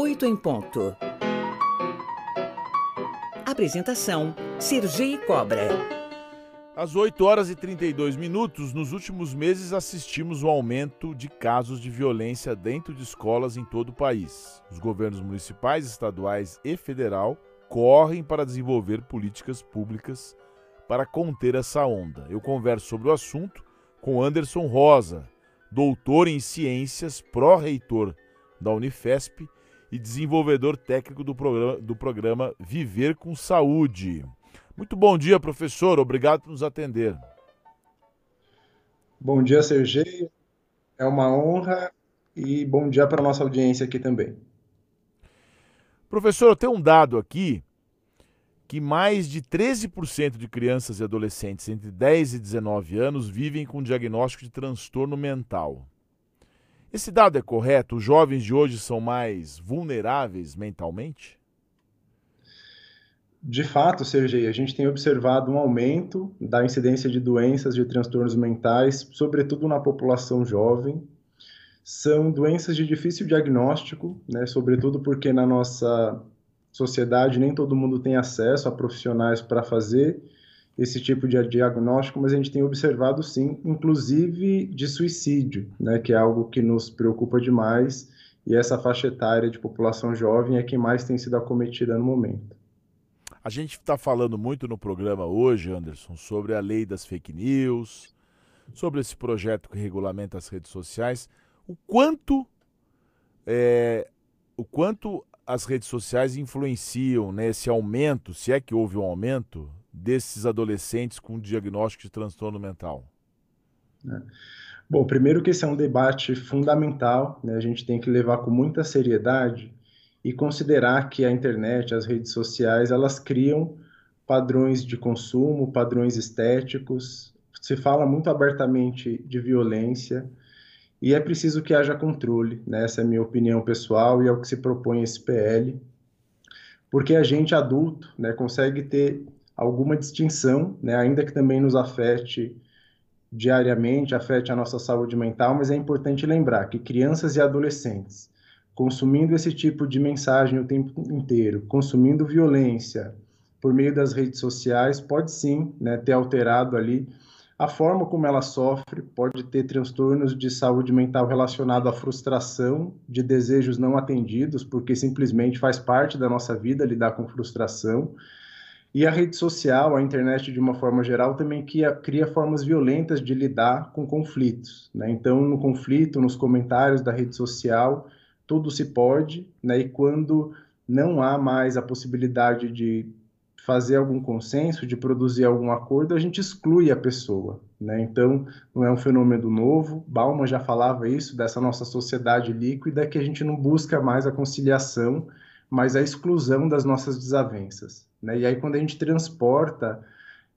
8 em ponto. Apresentação: Sergi Cobra. Às 8 horas e 32 minutos, nos últimos meses assistimos ao aumento de casos de violência dentro de escolas em todo o país. Os governos municipais, estaduais e federal correm para desenvolver políticas públicas para conter essa onda. Eu converso sobre o assunto com Anderson Rosa, doutor em ciências, pró-reitor da Unifesp e desenvolvedor técnico do programa, do programa Viver com Saúde. Muito bom dia, professor. Obrigado por nos atender. Bom dia, Sergei. É uma honra e bom dia para a nossa audiência aqui também. Professor, eu tenho um dado aqui que mais de 13% de crianças e adolescentes entre 10 e 19 anos vivem com diagnóstico de transtorno mental. Esse dado é correto? Os jovens de hoje são mais vulneráveis mentalmente? De fato, Sergei, a gente tem observado um aumento da incidência de doenças de transtornos mentais, sobretudo na população jovem. São doenças de difícil diagnóstico, né, sobretudo porque na nossa sociedade nem todo mundo tem acesso a profissionais para fazer esse tipo de diagnóstico, mas a gente tem observado sim, inclusive de suicídio, né, que é algo que nos preocupa demais, e essa faixa etária de população jovem é quem mais tem sido acometida no momento. A gente está falando muito no programa hoje, Anderson, sobre a lei das fake news, sobre esse projeto que regulamenta as redes sociais. O quanto, é, o quanto as redes sociais influenciam nesse aumento, se é que houve um aumento, desses adolescentes com diagnóstico de transtorno mental? É. Bom, primeiro que esse é um debate fundamental, né? a gente tem que levar com muita seriedade e considerar que a internet, as redes sociais, elas criam padrões de consumo, padrões estéticos, se fala muito abertamente de violência e é preciso que haja controle, né? essa é a minha opinião pessoal e é o que se propõe esse PL, porque a gente adulto né, consegue ter alguma distinção, né, ainda que também nos afete diariamente, afete a nossa saúde mental, mas é importante lembrar que crianças e adolescentes consumindo esse tipo de mensagem o tempo inteiro, consumindo violência por meio das redes sociais, pode sim né, ter alterado ali a forma como ela sofre, pode ter transtornos de saúde mental relacionado à frustração, de desejos não atendidos, porque simplesmente faz parte da nossa vida lidar com frustração e a rede social, a internet de uma forma geral, também cria, cria formas violentas de lidar com conflitos. Né? Então, no conflito, nos comentários da rede social, tudo se pode, né? e quando não há mais a possibilidade de fazer algum consenso, de produzir algum acordo, a gente exclui a pessoa. Né? Então, não é um fenômeno novo. Bauman já falava isso, dessa nossa sociedade líquida, que a gente não busca mais a conciliação, mas a exclusão das nossas desavenças. Né? E aí, quando a gente transporta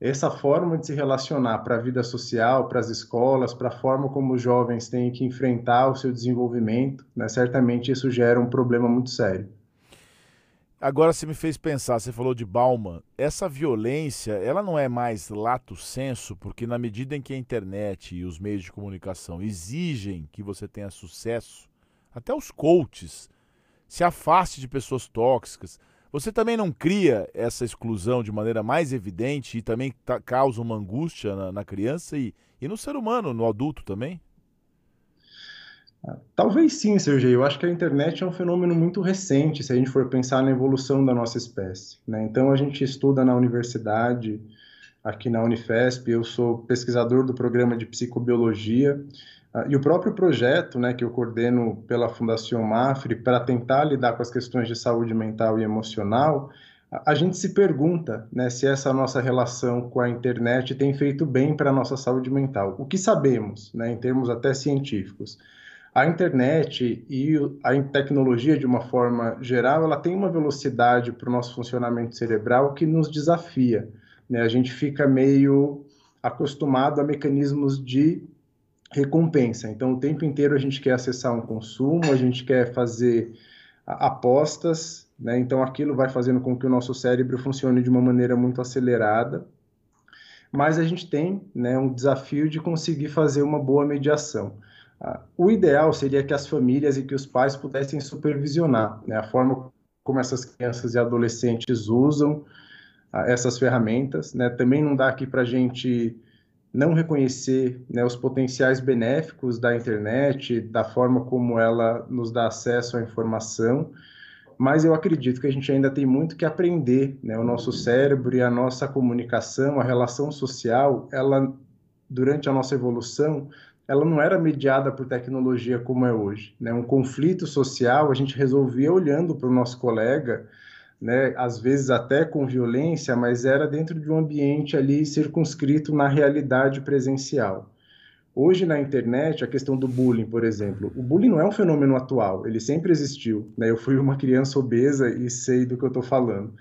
essa forma de se relacionar para a vida social, para as escolas, para a forma como os jovens têm que enfrentar o seu desenvolvimento, né? certamente isso gera um problema muito sério. Agora você me fez pensar, você falou de Bauman, essa violência, ela não é mais lato senso, porque na medida em que a internet e os meios de comunicação exigem que você tenha sucesso, até os coaches se afaste de pessoas tóxicas, você também não cria essa exclusão de maneira mais evidente e também tá, causa uma angústia na, na criança e, e no ser humano, no adulto também? Talvez sim, Sergei. Eu acho que a internet é um fenômeno muito recente, se a gente for pensar na evolução da nossa espécie. Né? Então, a gente estuda na universidade, aqui na Unifesp, eu sou pesquisador do programa de psicobiologia, e o próprio projeto, né, que eu coordeno pela Fundação Mafre, para tentar lidar com as questões de saúde mental e emocional, a, a gente se pergunta né, se essa nossa relação com a internet tem feito bem para a nossa saúde mental. O que sabemos, né, em termos até científicos? A internet e a tecnologia, de uma forma geral, ela tem uma velocidade para o nosso funcionamento cerebral que nos desafia. Né? A gente fica meio acostumado a mecanismos de recompensa. Então, o tempo inteiro a gente quer acessar um consumo, a gente quer fazer apostas, né? Então, aquilo vai fazendo com que o nosso cérebro funcione de uma maneira muito acelerada. Mas a gente tem né, um desafio de conseguir fazer uma boa mediação. O ideal seria que as famílias e que os pais pudessem supervisionar né, a forma como essas crianças e adolescentes usam essas ferramentas. Né? Também não dá aqui para a gente não reconhecer né, os potenciais benéficos da internet, da forma como ela nos dá acesso à informação, mas eu acredito que a gente ainda tem muito que aprender. Né? O nosso cérebro e a nossa comunicação, a relação social, ela durante a nossa evolução, ela não era mediada por tecnologia como é hoje. Né? Um conflito social a gente resolvia olhando para o nosso colega, né? às vezes até com violência, mas era dentro de um ambiente ali circunscrito na realidade presencial. Hoje na internet, a questão do bullying, por exemplo, o bullying não é um fenômeno atual, ele sempre existiu. Né? Eu fui uma criança obesa e sei do que eu estou falando.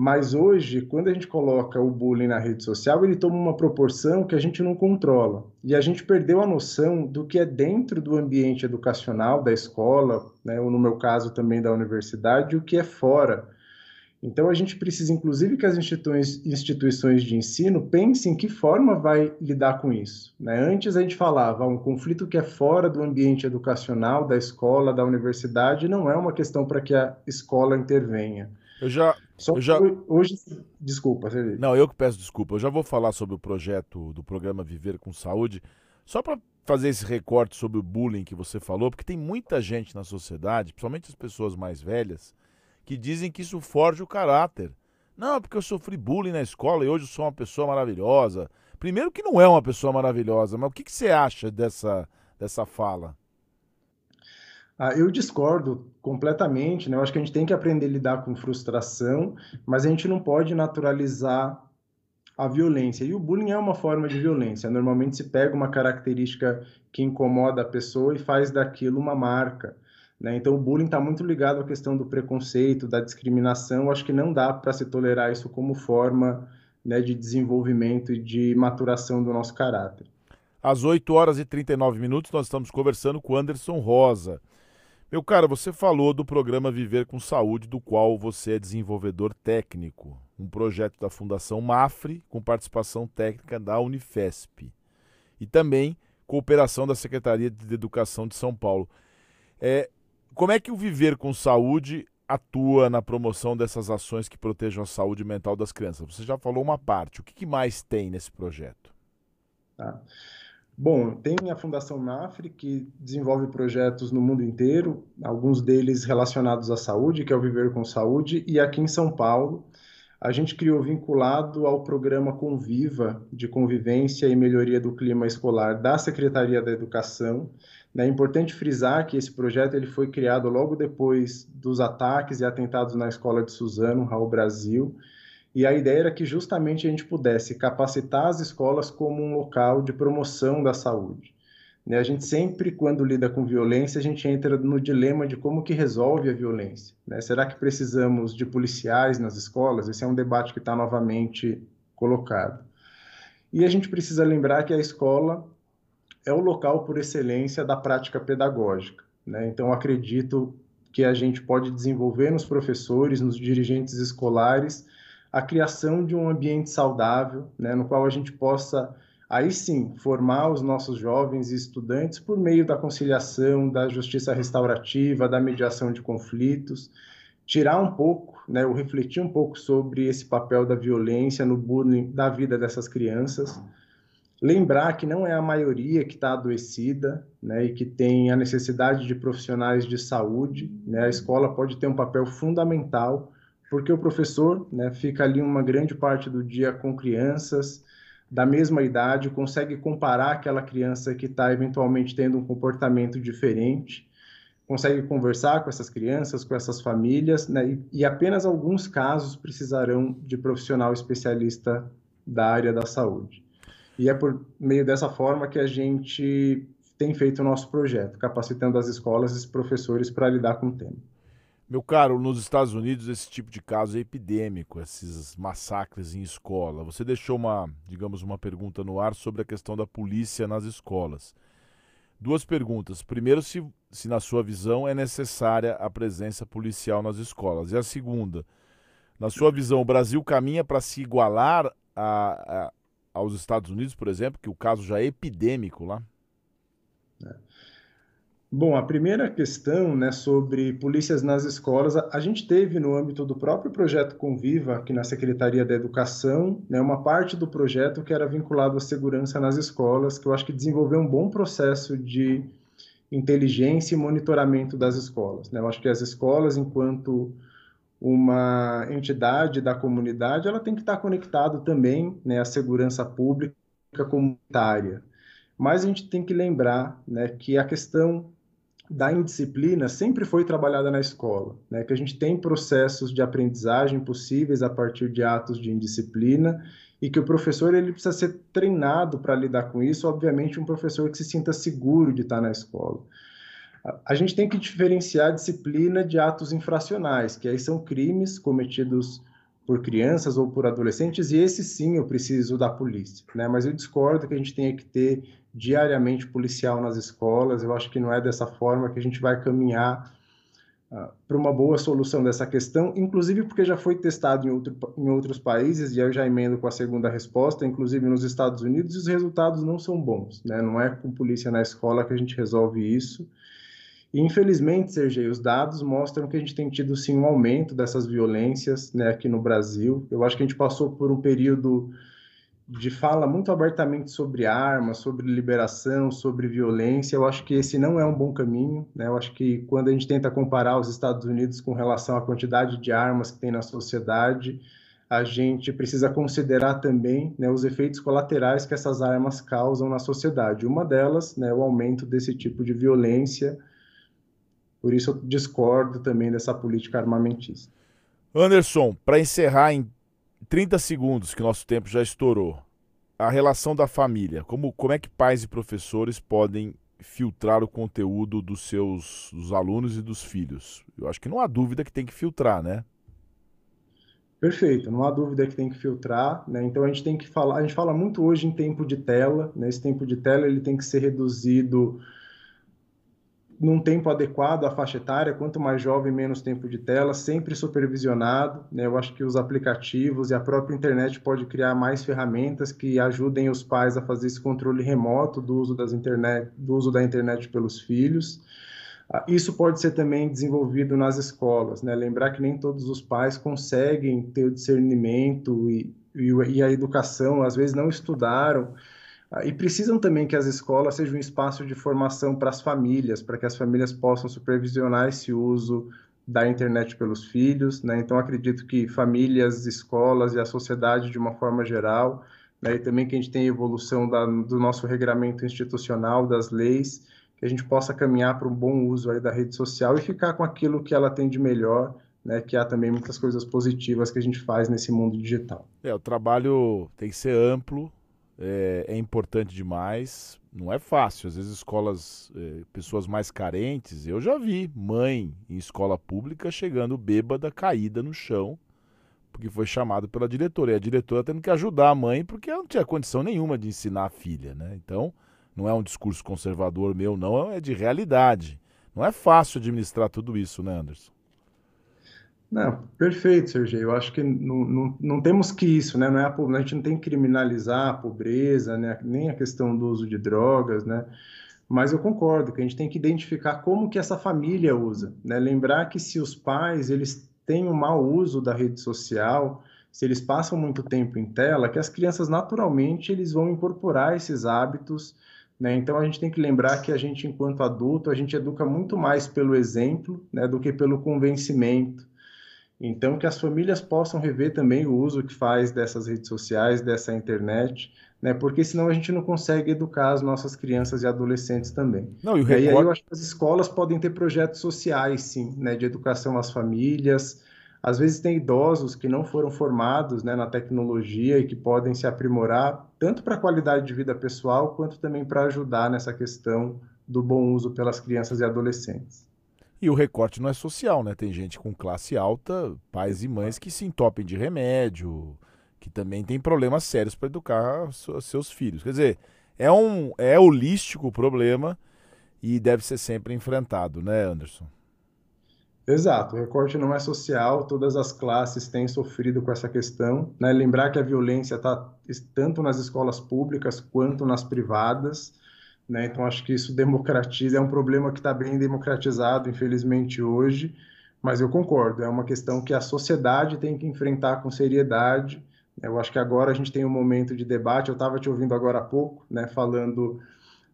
Mas hoje, quando a gente coloca o bullying na rede social, ele toma uma proporção que a gente não controla. E a gente perdeu a noção do que é dentro do ambiente educacional, da escola, né, ou no meu caso também da universidade, o que é fora. Então a gente precisa, inclusive, que as instituições, de ensino pensem que forma vai lidar com isso. Né? Antes a gente falava um conflito que é fora do ambiente educacional, da escola, da universidade, não é uma questão para que a escola intervenha. Eu já. Só eu já... Hoje, desculpa. Você... Não, eu que peço desculpa. Eu já vou falar sobre o projeto do programa Viver com Saúde. Só para fazer esse recorte sobre o bullying que você falou, porque tem muita gente na sociedade, principalmente as pessoas mais velhas, que dizem que isso forja o caráter. Não, porque eu sofri bullying na escola e hoje eu sou uma pessoa maravilhosa. Primeiro que não é uma pessoa maravilhosa, mas o que, que você acha dessa, dessa fala? Ah, eu discordo completamente, né? Eu acho que a gente tem que aprender a lidar com frustração, mas a gente não pode naturalizar a violência. E o bullying é uma forma de violência. Normalmente se pega uma característica que incomoda a pessoa e faz daquilo uma marca. Né? Então o bullying está muito ligado à questão do preconceito, da discriminação. Acho que não dá para se tolerar isso como forma né, de desenvolvimento e de maturação do nosso caráter. Às 8 horas e 39 minutos, nós estamos conversando com Anderson Rosa. Meu cara, você falou do programa Viver com Saúde, do qual você é desenvolvedor técnico, um projeto da Fundação Mafre, com participação técnica da Unifesp, e também cooperação da Secretaria de Educação de São Paulo. É, como é que o Viver com Saúde atua na promoção dessas ações que protejam a saúde mental das crianças? Você já falou uma parte, o que, mais tem nesse projeto? Tá. Bom, tem a Fundação Mafre, que desenvolve projetos no mundo inteiro, alguns deles relacionados à saúde, que é o Viver com Saúde, e aqui em São Paulo, a gente criou vinculado ao programa Conviva, de convivência e melhoria do clima escolar da Secretaria da Educação. É importante frisar que esse projeto ele foi criado logo depois dos ataques e atentados na escola de Suzano, Raul Brasil, e a ideia era que justamente a gente pudesse capacitar as escolas como um local de promoção da saúde. Né? A gente sempre, quando lida com violência, a gente entra no dilema de como que resolve a violência. Né? Será que precisamos de policiais nas escolas? Esse é um debate que está novamente colocado. E a gente precisa lembrar que a escola é o local por excelência da prática pedagógica. Né? Então, acredito que a gente pode desenvolver nos professores, nos dirigentes escolares, a criação de um ambiente saudável, né, no qual a gente possa, aí sim, formar os nossos jovens e estudantes por meio da conciliação, da justiça restaurativa, da mediação de conflitos, tirar um pouco, né, refletir um pouco sobre esse papel da violência no bullying da vida dessas crianças. Lembrar que não é a maioria que está adoecida né, e que tem a necessidade de profissionais de saúde. Né, a escola pode ter um papel fundamental porque o professor né, fica ali uma grande parte do dia com crianças da mesma idade, consegue comparar aquela criança que está eventualmente tendo um comportamento diferente, consegue conversar com essas crianças, com essas famílias, né, e, e apenas alguns casos precisarão de profissional especialista da área da saúde. E é por meio dessa forma que a gente tem feito o nosso projeto, capacitando as escolas e os professores para lidar com o tema. Meu caro, nos Estados Unidos esse tipo de caso é epidêmico, esses massacres em escola. Você deixou uma, digamos, uma pergunta no ar sobre a questão da polícia nas escolas. Duas perguntas. Primeiro, se, se na sua visão é necessária a presença policial nas escolas. E a segunda, na sua visão, o Brasil caminha para se igualar a, a, aos Estados Unidos, por exemplo, que o caso já é epidêmico lá? Né? Bom, a primeira questão né, sobre polícias nas escolas, a, a, gente teve no âmbito do próprio projeto Conviva, aqui na Secretaria da Educação, né, uma parte do projeto que era vinculado à segurança nas escolas, que eu acho que desenvolveu um bom processo de inteligência e monitoramento das escolas. Né? Eu acho que as escolas, enquanto uma entidade da comunidade, ela tem que estar conectado também né, à segurança pública comunitária. Mas a gente tem que lembrar né, que a questão da indisciplina sempre foi trabalhada na escola, né? que a gente tem processos de aprendizagem possíveis a partir de atos de indisciplina e que o professor ele precisa ser treinado para lidar com isso, obviamente um professor que se sinta seguro de estar na escola. A gente tem que diferenciar a disciplina de atos infracionais, que aí são crimes cometidos por crianças ou por adolescentes, e esse sim eu preciso da polícia, né? Mas eu discordo que a gente tenha que ter diariamente policial nas escolas. Eu acho que não é dessa forma que a gente vai caminhar uh, para uma boa solução dessa questão, inclusive porque já foi testado em, outro, em outros países, e eu já emendo com a segunda resposta, inclusive nos Estados Unidos, e os resultados não são bons. Né? Não é com polícia na escola que a gente resolve isso. Infelizmente, Sergei, os dados mostram que a gente tem tido sim um aumento dessas violências né, aqui no Brasil. Eu acho que a gente passou por um período de fala muito abertamente sobre armas, sobre liberação, sobre violência. Eu acho que esse não é um bom caminho. Né? Eu acho que quando a gente tenta comparar os Estados Unidos com relação à quantidade de armas que tem na sociedade, a gente precisa considerar também né, os efeitos colaterais que essas armas causam na sociedade. Uma delas, né, o aumento desse tipo de violência. Por isso eu discordo também dessa política armamentista. Anderson, para encerrar em 30 segundos, que nosso tempo já estourou. A relação da família. Como, como é que pais e professores podem filtrar o conteúdo dos seus dos alunos e dos filhos? Eu acho que não há dúvida que tem que filtrar, né? Perfeito, não há dúvida que tem que filtrar, né? Então a gente tem que falar, a gente fala muito hoje em tempo de tela, né? Esse tempo de tela ele tem que ser reduzido num tempo adequado à faixa etária, quanto mais jovem, menos tempo de tela, sempre supervisionado. Né? Eu acho que os aplicativos e a própria internet pode criar mais ferramentas que ajudem os pais a fazer esse controle remoto do uso, das internet, do uso da internet pelos filhos. Ah, isso pode ser também desenvolvido nas escolas, né? Lembrar que nem todos os pais conseguem ter o discernimento e, e, e a educação, às vezes não estudaram e precisam também que as escolas sejam um espaço de formação para as famílias, para que as famílias possam supervisionar esse uso da internet pelos filhos. Né? Então, acredito que famílias, escolas e a sociedade, de uma forma geral, né? e também que a gente tenha evolução da, do nosso regramento institucional, das leis, que a gente possa caminhar para um bom uso aí da rede social e ficar com aquilo que ela tem de melhor, né, que há também muitas coisas positivas que a gente faz nesse mundo digital. É, o trabalho tem que ser amplo, é, é, importante demais. Não é fácil. Às vezes, escolas, é, pessoas mais carentes, eu já vi mãe em escola pública chegando bêbada, caída no chão, porque foi chamado pela diretora. E a diretora tendo que ajudar a mãe, porque ela não tinha condição nenhuma de ensinar a filha. Né? Então, não é um discurso conservador meu, não, é de realidade. Não é fácil administrar tudo isso, né, Anderson? Não, perfeito, Sergio. Eu acho que não, não, não temos que isso, né? Não é a, a gente não tem que criminalizar a pobreza, né? nem a questão do uso de drogas, né? Mas eu concordo que a gente tem que identificar como que essa família usa, né? Lembrar que se os pais eles têm um mau uso da rede social, se eles passam muito tempo em tela, que as crianças naturalmente eles vão incorporar esses hábitos, né? Então a gente tem que lembrar que a gente enquanto adulto a gente educa muito mais pelo exemplo, né, do que pelo convencimento. Então, que as famílias possam rever também o uso que faz dessas redes sociais, dessa internet, né? Porque senão a gente não consegue educar as nossas crianças e adolescentes também. Não, e, record... e aí eu acho que as escolas podem ter projetos sociais, sim, né? De educação às famílias. Às vezes tem idosos que não foram formados né, na tecnologia e que podem se aprimorar tanto para a qualidade de vida pessoal quanto também para ajudar nessa questão do bom uso pelas crianças e adolescentes. E o recorte não é social, né? Tem gente com classe alta, pais e mães que se entopem de remédio, que também tem problemas sérios para educar seus filhos. Quer dizer, é um é holístico o problema e deve ser sempre enfrentado, né, Anderson? Exato, o recorte não é social, todas as classes têm sofrido com essa questão. Né? Lembrar que a violência está tanto nas escolas públicas quanto nas privadas. Né? Então acho que isso democratiza, é um problema que está bem democratizado, infelizmente, hoje, mas eu concordo, é uma questão que a sociedade tem que enfrentar com seriedade. Eu acho que agora a gente tem um momento de debate, eu estava te ouvindo agora há pouco, né, falando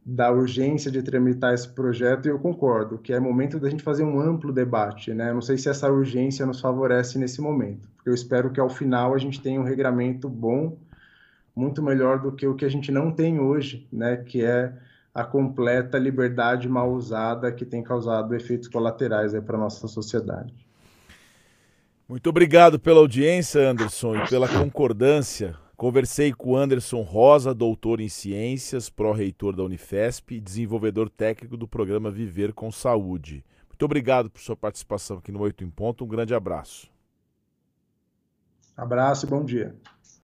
da urgência de tramitar esse projeto e eu concordo que é momento da gente fazer um amplo debate, né? não sei se essa urgência nos favorece nesse momento, porque eu espero que ao final a gente tenha um regramento bom, muito melhor do que o que a gente não tem hoje, né? Que é a completa liberdade mal usada que tem causado efeitos colaterais para nossa sociedade. Muito obrigado pela audiência, Anderson, e pela concordância Conversei com Anderson Rosa, doutor em ciências, pró-reitor da Unifesp e desenvolvedor técnico do programa Viver com Saúde. Muito obrigado por sua participação aqui no Oito em Ponto. Um grande abraço. Abraço e bom dia.